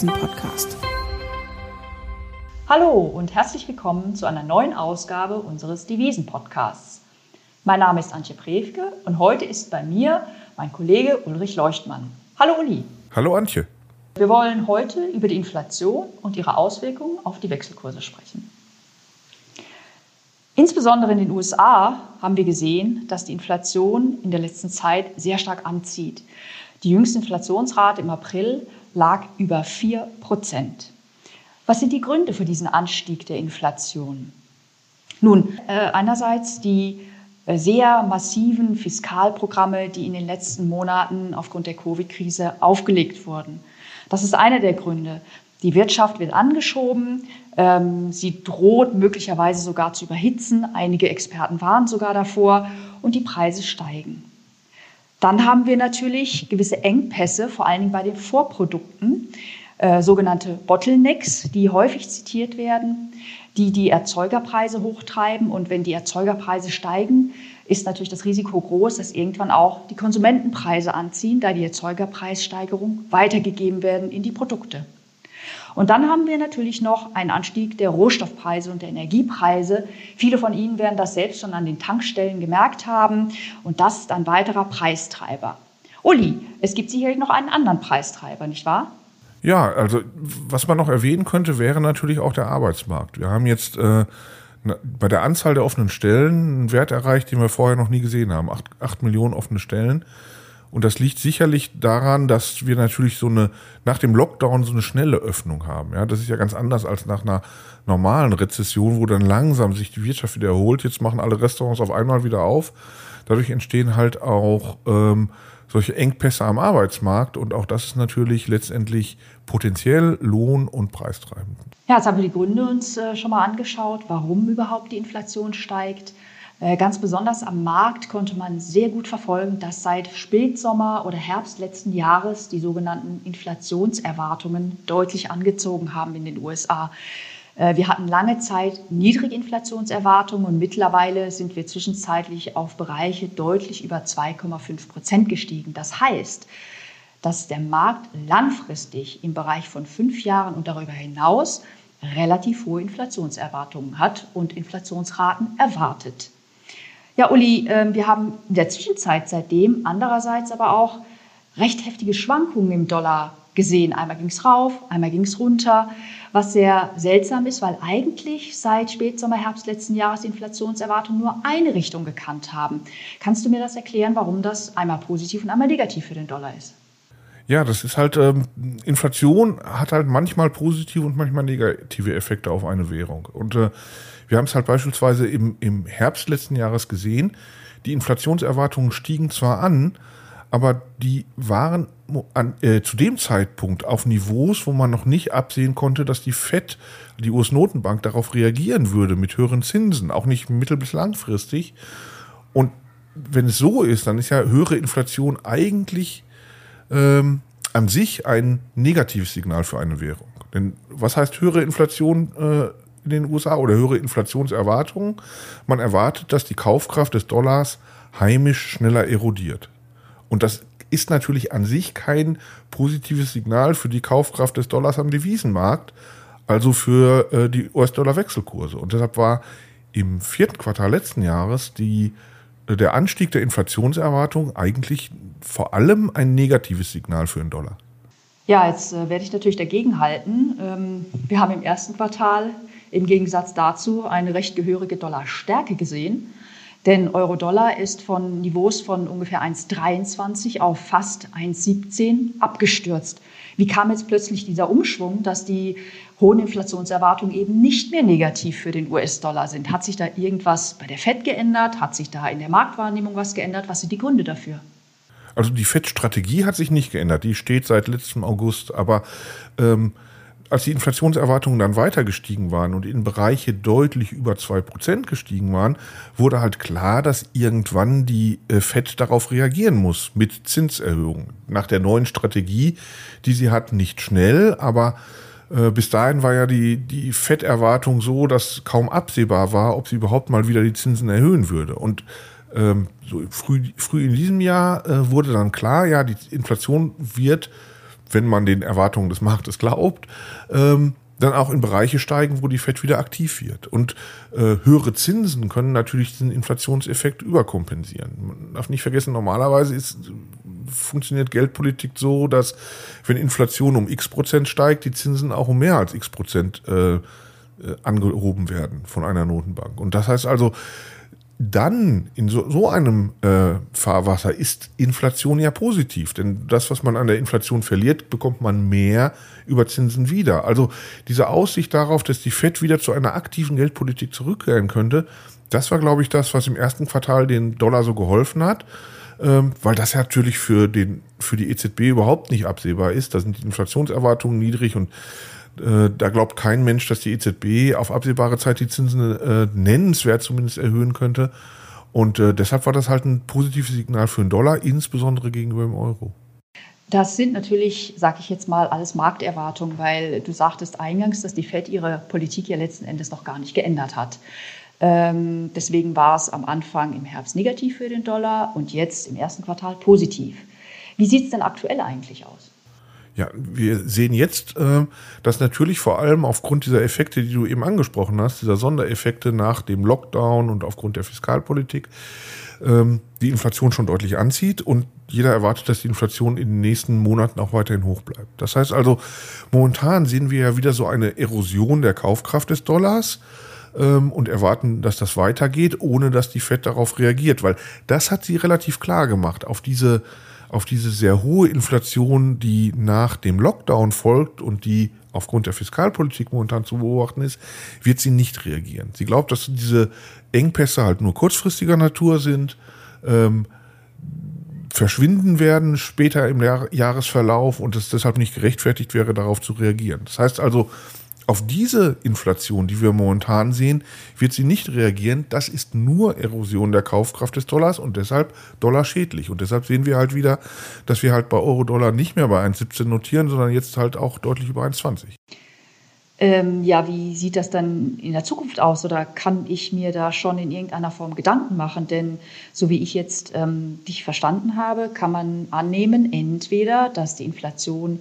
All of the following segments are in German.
Devisen-Podcast. Hallo und herzlich willkommen zu einer neuen Ausgabe unseres Devisen-Podcasts. Mein Name ist Antje Prewke und heute ist bei mir mein Kollege Ulrich Leuchtmann. Hallo Uli. Hallo Antje. Wir wollen heute über die Inflation und ihre Auswirkungen auf die Wechselkurse sprechen. Insbesondere in den USA haben wir gesehen, dass die Inflation in der letzten Zeit sehr stark anzieht. Die jüngste Inflationsrate im April lag über 4 Prozent. Was sind die Gründe für diesen Anstieg der Inflation? Nun, äh, einerseits die äh, sehr massiven Fiskalprogramme, die in den letzten Monaten aufgrund der Covid-Krise aufgelegt wurden. Das ist einer der Gründe. Die Wirtschaft wird angeschoben, ähm, sie droht möglicherweise sogar zu überhitzen. Einige Experten warnen sogar davor und die Preise steigen. Dann haben wir natürlich gewisse Engpässe, vor allen Dingen bei den Vorprodukten, äh, sogenannte Bottlenecks, die häufig zitiert werden, die die Erzeugerpreise hochtreiben. Und wenn die Erzeugerpreise steigen, ist natürlich das Risiko groß, dass irgendwann auch die Konsumentenpreise anziehen, da die Erzeugerpreissteigerung weitergegeben werden in die Produkte. Und dann haben wir natürlich noch einen Anstieg der Rohstoffpreise und der Energiepreise. Viele von Ihnen werden das selbst schon an den Tankstellen gemerkt haben. Und das ist ein weiterer Preistreiber. Uli, es gibt sicherlich noch einen anderen Preistreiber, nicht wahr? Ja, also was man noch erwähnen könnte, wäre natürlich auch der Arbeitsmarkt. Wir haben jetzt äh, bei der Anzahl der offenen Stellen einen Wert erreicht, den wir vorher noch nie gesehen haben. Acht, acht Millionen offene Stellen. Und das liegt sicherlich daran, dass wir natürlich so eine, nach dem Lockdown so eine schnelle Öffnung haben. Ja, das ist ja ganz anders als nach einer normalen Rezession, wo dann langsam sich die Wirtschaft wieder erholt. Jetzt machen alle Restaurants auf einmal wieder auf. Dadurch entstehen halt auch ähm, solche Engpässe am Arbeitsmarkt und auch das ist natürlich letztendlich potenziell lohn- und preistreibend. Ja, jetzt haben wir die Gründe uns äh, schon mal angeschaut, warum überhaupt die Inflation steigt. Äh, ganz besonders am Markt konnte man sehr gut verfolgen, dass seit Spätsommer oder Herbst letzten Jahres die sogenannten Inflationserwartungen deutlich angezogen haben in den USA. Äh, wir hatten lange Zeit niedrige Inflationserwartungen und mittlerweile sind wir zwischenzeitlich auf Bereiche deutlich über 2,5 Prozent gestiegen. Das heißt, dass der Markt langfristig im Bereich von fünf Jahren und darüber hinaus relativ hohe Inflationserwartungen hat und Inflationsraten erwartet. Ja, Uli, ähm, wir haben in der Zwischenzeit seitdem andererseits aber auch recht heftige Schwankungen im Dollar gesehen. Einmal ging es rauf, einmal ging es runter, was sehr seltsam ist, weil eigentlich seit Spätsommer, Herbst letzten Jahres die Inflationserwartungen nur eine Richtung gekannt haben. Kannst du mir das erklären, warum das einmal positiv und einmal negativ für den Dollar ist? Ja, das ist halt, ähm, Inflation hat halt manchmal positive und manchmal negative Effekte auf eine Währung. Und äh, wir haben es halt beispielsweise im, im Herbst letzten Jahres gesehen. Die Inflationserwartungen stiegen zwar an, aber die waren an, äh, zu dem Zeitpunkt auf Niveaus, wo man noch nicht absehen konnte, dass die FED, die US-Notenbank, darauf reagieren würde mit höheren Zinsen, auch nicht mittel- bis langfristig. Und wenn es so ist, dann ist ja höhere Inflation eigentlich ähm, an sich ein negatives Signal für eine Währung. Denn was heißt höhere Inflation äh, in den USA oder höhere Inflationserwartungen. Man erwartet, dass die Kaufkraft des Dollars heimisch schneller erodiert. Und das ist natürlich an sich kein positives Signal für die Kaufkraft des Dollars am Devisenmarkt, also für äh, die US-Dollar-Wechselkurse. Und deshalb war im vierten Quartal letzten Jahres die, äh, der Anstieg der Inflationserwartung eigentlich vor allem ein negatives Signal für den Dollar. Ja, jetzt äh, werde ich natürlich dagegen halten. Ähm, wir haben im ersten Quartal im Gegensatz dazu eine recht gehörige Dollarstärke gesehen. Denn Euro-Dollar ist von Niveaus von ungefähr 1,23 auf fast 1,17 abgestürzt. Wie kam jetzt plötzlich dieser Umschwung, dass die hohen Inflationserwartungen eben nicht mehr negativ für den US-Dollar sind? Hat sich da irgendwas bei der FED geändert? Hat sich da in der Marktwahrnehmung was geändert? Was sind die Gründe dafür? Also die FED-Strategie hat sich nicht geändert. Die steht seit letztem August. Aber ähm, als die Inflationserwartungen dann weiter gestiegen waren und in Bereiche deutlich über zwei Prozent gestiegen waren, wurde halt klar, dass irgendwann die äh, FED darauf reagieren muss mit Zinserhöhungen. Nach der neuen Strategie, die sie hat, nicht schnell, aber äh, bis dahin war ja die, die FED-Erwartung so, dass kaum absehbar war, ob sie überhaupt mal wieder die Zinsen erhöhen würde. Und ähm, so früh, früh in diesem Jahr äh, wurde dann klar, ja, die Inflation wird wenn man den Erwartungen des Marktes glaubt, ähm, dann auch in Bereiche steigen, wo die Fed wieder aktiv wird. Und äh, höhere Zinsen können natürlich diesen Inflationseffekt überkompensieren. Man darf nicht vergessen, normalerweise ist, funktioniert Geldpolitik so, dass wenn Inflation um x Prozent steigt, die Zinsen auch um mehr als x Prozent äh, äh angehoben werden von einer Notenbank. Und das heißt also, dann in so, so einem äh, Fahrwasser ist Inflation ja positiv. Denn das, was man an der Inflation verliert, bekommt man mehr über Zinsen wieder. Also diese Aussicht darauf, dass die FED wieder zu einer aktiven Geldpolitik zurückkehren könnte, das war, glaube ich, das, was im ersten Quartal den Dollar so geholfen hat. Ähm, weil das natürlich für, den, für die EZB überhaupt nicht absehbar ist. Da sind die Inflationserwartungen niedrig und da glaubt kein Mensch, dass die EZB auf absehbare Zeit die Zinsen äh, nennenswert zumindest erhöhen könnte. Und äh, deshalb war das halt ein positives Signal für den Dollar, insbesondere gegenüber dem Euro. Das sind natürlich, sage ich jetzt mal, alles Markterwartungen, weil du sagtest eingangs, dass die Fed ihre Politik ja letzten Endes noch gar nicht geändert hat. Ähm, deswegen war es am Anfang im Herbst negativ für den Dollar und jetzt im ersten Quartal positiv. Wie sieht es denn aktuell eigentlich aus? Ja, wir sehen jetzt, äh, dass natürlich vor allem aufgrund dieser Effekte, die du eben angesprochen hast, dieser Sondereffekte nach dem Lockdown und aufgrund der Fiskalpolitik, ähm, die Inflation schon deutlich anzieht und jeder erwartet, dass die Inflation in den nächsten Monaten auch weiterhin hoch bleibt. Das heißt also, momentan sehen wir ja wieder so eine Erosion der Kaufkraft des Dollars ähm, und erwarten, dass das weitergeht, ohne dass die Fed darauf reagiert, weil das hat sie relativ klar gemacht auf diese auf diese sehr hohe Inflation, die nach dem Lockdown folgt und die aufgrund der Fiskalpolitik momentan zu beobachten ist, wird sie nicht reagieren. Sie glaubt, dass diese Engpässe halt nur kurzfristiger Natur sind, ähm, verschwinden werden später im Jahr Jahresverlauf und es deshalb nicht gerechtfertigt wäre, darauf zu reagieren. Das heißt also, auf diese Inflation, die wir momentan sehen, wird sie nicht reagieren. Das ist nur Erosion der Kaufkraft des Dollars und deshalb Dollar schädlich. Und deshalb sehen wir halt wieder, dass wir halt bei Euro-Dollar nicht mehr bei 1,17 notieren, sondern jetzt halt auch deutlich über 1,20. Ähm, ja, wie sieht das dann in der Zukunft aus? Oder kann ich mir da schon in irgendeiner Form Gedanken machen? Denn so wie ich jetzt ähm, dich verstanden habe, kann man annehmen, entweder, dass die Inflation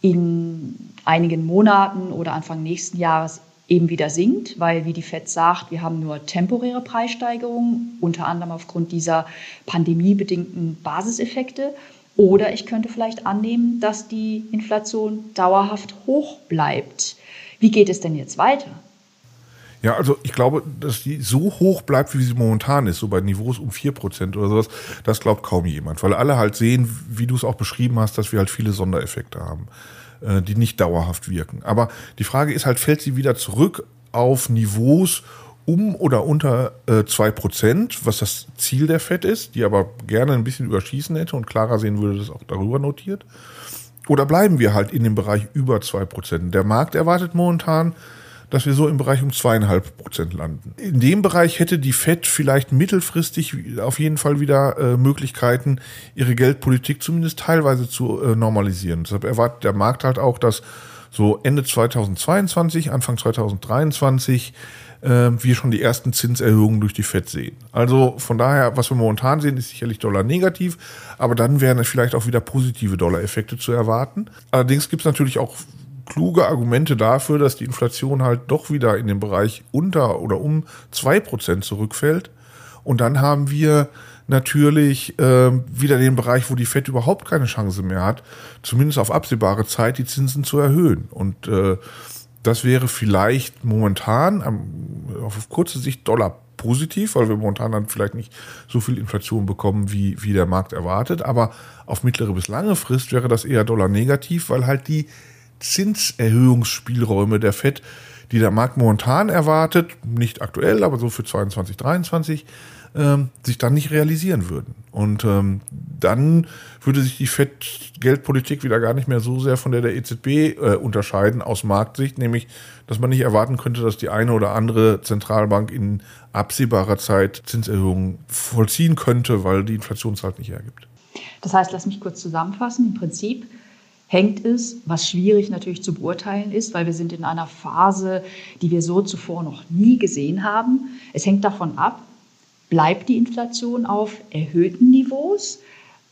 in einigen Monaten oder Anfang nächsten Jahres eben wieder sinkt, weil, wie die FED sagt, wir haben nur temporäre Preissteigerungen, unter anderem aufgrund dieser pandemiebedingten Basiseffekte. Oder ich könnte vielleicht annehmen, dass die Inflation dauerhaft hoch bleibt. Wie geht es denn jetzt weiter? Ja, also ich glaube, dass die so hoch bleibt, wie sie momentan ist, so bei Niveaus um 4% oder sowas, das glaubt kaum jemand, weil alle halt sehen, wie du es auch beschrieben hast, dass wir halt viele Sondereffekte haben, äh, die nicht dauerhaft wirken. Aber die Frage ist halt, fällt sie wieder zurück auf Niveaus um oder unter äh, 2%, was das Ziel der FED ist, die aber gerne ein bisschen überschießen hätte und klarer sehen würde, das auch darüber notiert. Oder bleiben wir halt in dem Bereich über 2%? Der Markt erwartet momentan dass wir so im Bereich um zweieinhalb Prozent landen. In dem Bereich hätte die Fed vielleicht mittelfristig auf jeden Fall wieder äh, Möglichkeiten, ihre Geldpolitik zumindest teilweise zu äh, normalisieren. Deshalb erwartet der Markt halt auch, dass so Ende 2022, Anfang 2023 äh, wir schon die ersten Zinserhöhungen durch die Fed sehen. Also von daher, was wir momentan sehen, ist sicherlich Dollar negativ, aber dann wären vielleicht auch wieder positive Dollar-Effekte zu erwarten. Allerdings gibt es natürlich auch kluge Argumente dafür, dass die Inflation halt doch wieder in den Bereich unter oder um zwei Prozent zurückfällt. Und dann haben wir natürlich äh, wieder den Bereich, wo die FED überhaupt keine Chance mehr hat, zumindest auf absehbare Zeit die Zinsen zu erhöhen. Und äh, das wäre vielleicht momentan am, auf kurze Sicht Dollar positiv, weil wir momentan dann vielleicht nicht so viel Inflation bekommen, wie, wie der Markt erwartet. Aber auf mittlere bis lange Frist wäre das eher Dollar negativ, weil halt die Zinserhöhungsspielräume der FED, die der Markt momentan erwartet, nicht aktuell, aber so für 2022, 2023, ähm, sich dann nicht realisieren würden. Und ähm, dann würde sich die FED-Geldpolitik wieder gar nicht mehr so sehr von der der EZB äh, unterscheiden aus Marktsicht, nämlich, dass man nicht erwarten könnte, dass die eine oder andere Zentralbank in absehbarer Zeit Zinserhöhungen vollziehen könnte, weil die Inflation es halt nicht hergibt. Das heißt, lass mich kurz zusammenfassen. Im Prinzip hängt es, was schwierig natürlich zu beurteilen ist, weil wir sind in einer Phase, die wir so zuvor noch nie gesehen haben. Es hängt davon ab, bleibt die Inflation auf erhöhten Niveaus,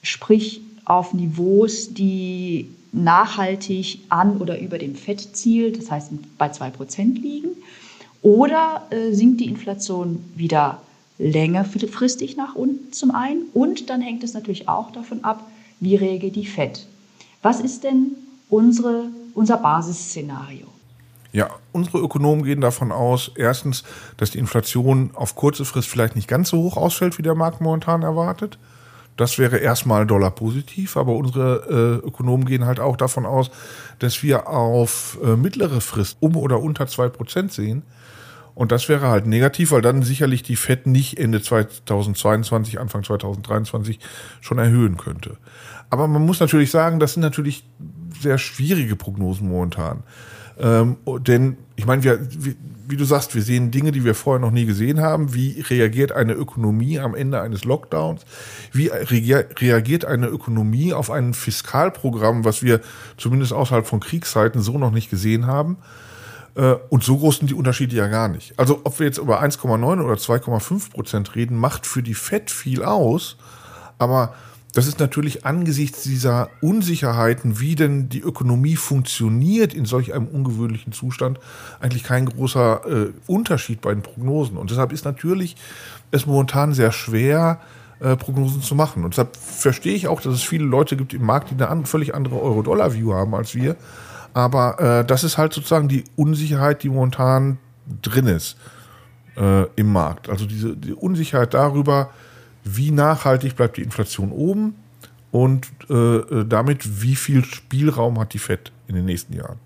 sprich auf Niveaus, die nachhaltig an oder über dem Fettziel, das heißt bei 2% liegen? Oder äh, sinkt die Inflation wieder längerfristig nach unten zum einen? Und dann hängt es natürlich auch davon ab, wie reagiert die Fett. Was ist denn unsere, unser Basisszenario? Ja, unsere Ökonomen gehen davon aus, erstens, dass die Inflation auf kurze Frist vielleicht nicht ganz so hoch ausfällt, wie der Markt momentan erwartet. Das wäre erstmal Dollar positiv, aber unsere äh, Ökonomen gehen halt auch davon aus, dass wir auf äh, mittlere Frist um oder unter zwei Prozent sehen. Und das wäre halt negativ, weil dann sicherlich die FED nicht Ende 2022, Anfang 2023 schon erhöhen könnte. Aber man muss natürlich sagen, das sind natürlich sehr schwierige Prognosen momentan. Ähm, denn ich meine, wie, wie, du sagst, wir sehen Dinge, die wir vorher noch nie gesehen haben. Wie reagiert eine Ökonomie am Ende eines Lockdowns? Wie reagiert eine Ökonomie auf ein Fiskalprogramm, was wir zumindest außerhalb von Kriegszeiten so noch nicht gesehen haben? Äh, und so groß sind die Unterschiede ja gar nicht. Also ob wir jetzt über 1,9 oder 2,5 Prozent reden, macht für die FED viel aus. Aber das ist natürlich angesichts dieser Unsicherheiten, wie denn die Ökonomie funktioniert in solch einem ungewöhnlichen Zustand, eigentlich kein großer äh, Unterschied bei den Prognosen. Und deshalb ist natürlich es momentan sehr schwer, äh, Prognosen zu machen. Und deshalb verstehe ich auch, dass es viele Leute gibt im Markt, die eine an, völlig andere Euro-Dollar-View haben als wir. Aber äh, das ist halt sozusagen die Unsicherheit, die momentan drin ist äh, im Markt. Also diese die Unsicherheit darüber, wie nachhaltig bleibt die Inflation oben und äh, äh, damit, wie viel Spielraum hat die FED in den nächsten Jahren.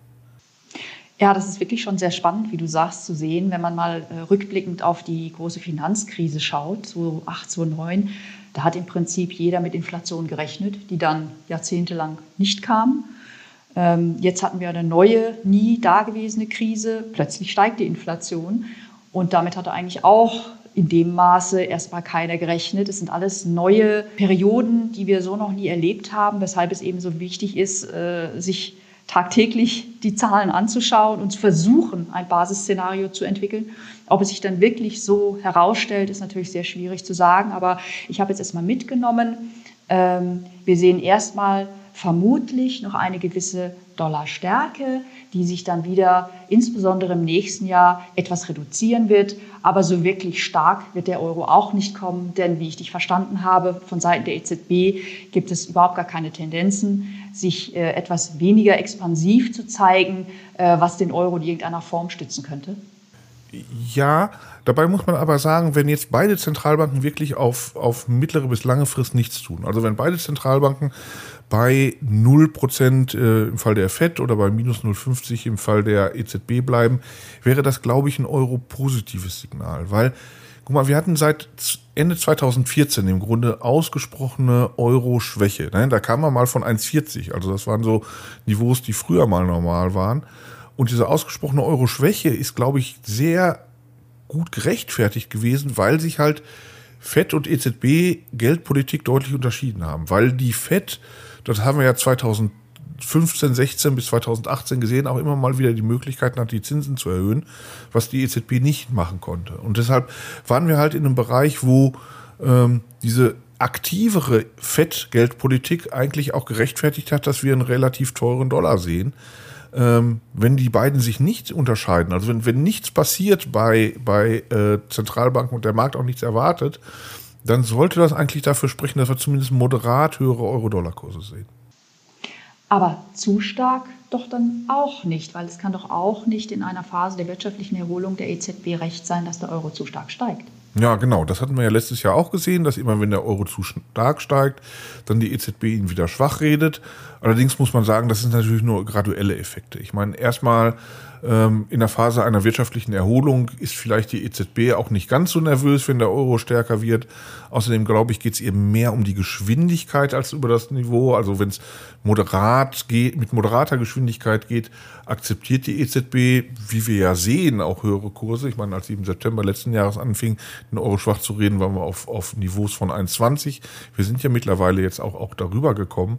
Ja, das ist wirklich schon sehr spannend, wie du sagst, zu sehen, wenn man mal äh, rückblickend auf die große Finanzkrise schaut, so 8, so 9, da hat im Prinzip jeder mit Inflation gerechnet, die dann jahrzehntelang nicht kam. Ähm, jetzt hatten wir eine neue, nie dagewesene Krise, plötzlich steigt die Inflation und damit hatte eigentlich auch in dem Maße erstmal keiner gerechnet. Es sind alles neue Perioden, die wir so noch nie erlebt haben, weshalb es eben so wichtig ist, äh, sich tagtäglich die Zahlen anzuschauen und zu versuchen, ein Basisszenario zu entwickeln. Ob es sich dann wirklich so herausstellt, ist natürlich sehr schwierig zu sagen. Aber ich habe jetzt erstmal mitgenommen, ähm, wir sehen erstmal vermutlich noch eine gewisse Dollarstärke, die sich dann wieder insbesondere im nächsten Jahr etwas reduzieren wird. Aber so wirklich stark wird der Euro auch nicht kommen, denn wie ich dich verstanden habe, von Seiten der EZB gibt es überhaupt gar keine Tendenzen, sich äh, etwas weniger expansiv zu zeigen, äh, was den Euro in irgendeiner Form stützen könnte. Ja, dabei muss man aber sagen, wenn jetzt beide Zentralbanken wirklich auf, auf mittlere bis lange Frist nichts tun, also wenn beide Zentralbanken bei 0% äh, im Fall der FED oder bei minus 0,50 im Fall der EZB bleiben, wäre das, glaube ich, ein Euro-positives Signal. Weil, guck mal, wir hatten seit Ende 2014 im Grunde ausgesprochene Euro-Schwäche. Ne? Da kam man mal von 1,40. Also das waren so Niveaus, die früher mal normal waren. Und diese ausgesprochene Euro-Schwäche ist, glaube ich, sehr gut gerechtfertigt gewesen, weil sich halt FED und EZB Geldpolitik deutlich unterschieden haben. Weil die FED das haben wir ja 2015, 16 bis 2018 gesehen, auch immer mal wieder die Möglichkeiten hat, die Zinsen zu erhöhen, was die EZB nicht machen konnte. Und deshalb waren wir halt in einem Bereich, wo ähm, diese aktivere FED-Geldpolitik eigentlich auch gerechtfertigt hat, dass wir einen relativ teuren Dollar sehen. Ähm, wenn die beiden sich nicht unterscheiden, also wenn, wenn nichts passiert bei, bei äh, Zentralbanken und der Markt auch nichts erwartet, dann sollte das eigentlich dafür sprechen, dass wir zumindest moderat höhere Euro-Dollar-Kurse sehen. Aber zu stark doch dann auch nicht, weil es kann doch auch nicht in einer Phase der wirtschaftlichen Erholung der EZB recht sein, dass der Euro zu stark steigt. Ja, genau. Das hatten wir ja letztes Jahr auch gesehen, dass immer, wenn der Euro zu stark steigt, dann die EZB ihn wieder schwach redet. Allerdings muss man sagen, das sind natürlich nur graduelle Effekte. Ich meine, erstmal in der Phase einer wirtschaftlichen Erholung ist vielleicht die EZB auch nicht ganz so nervös, wenn der Euro stärker wird. Außerdem glaube ich, geht es eben mehr um die Geschwindigkeit als über das Niveau. Also wenn es moderat geht, mit moderater Geschwindigkeit geht, akzeptiert die EZB, wie wir ja sehen, auch höhere Kurse. Ich meine, als sie im September letzten Jahres anfing, den Euro schwach zu reden, waren wir auf, auf Niveaus von 1,20. Wir sind ja mittlerweile jetzt auch, auch darüber gekommen.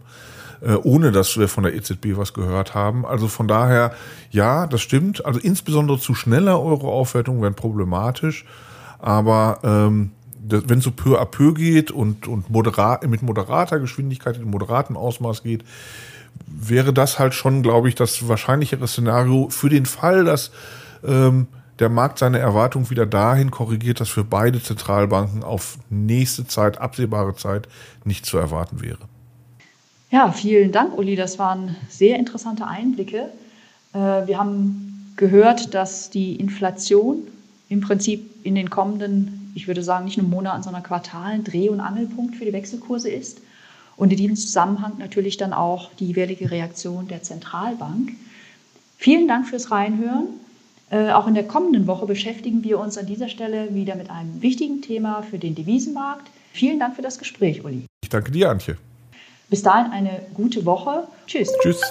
Äh, ohne dass wir von der EZB was gehört haben. Also von daher, ja, das stimmt. Also insbesondere zu schneller Euro-Aufwertung wären problematisch. Aber ähm, wenn es so peu à peu geht und, und moderat, mit moderater Geschwindigkeit, in moderatem Ausmaß geht, wäre das halt schon, glaube ich, das wahrscheinlichere Szenario für den Fall, dass ähm, der Markt seine Erwartung wieder dahin korrigiert, dass für beide Zentralbanken auf nächste Zeit, absehbare Zeit nicht zu erwarten wäre. Ja, vielen Dank, Uli. Das waren sehr interessante Einblicke. Äh, wir haben gehört, dass die Inflation im Prinzip in den kommenden, ich würde sagen, nicht nur Monaten, sondern Quartalen Dreh- und Angelpunkt für die Wechselkurse ist. Und in diesem Zusammenhang natürlich dann auch die jeweilige Reaktion der Zentralbank. Vielen Dank fürs Reinhören. Äh, auch in der kommenden Woche beschäftigen wir uns an dieser Stelle wieder mit einem wichtigen Thema für den Devisenmarkt. Vielen Dank für das Gespräch, Uli. Ich danke dir, Antje. Bis dahin eine gute Woche. Tschüss. Tschüss.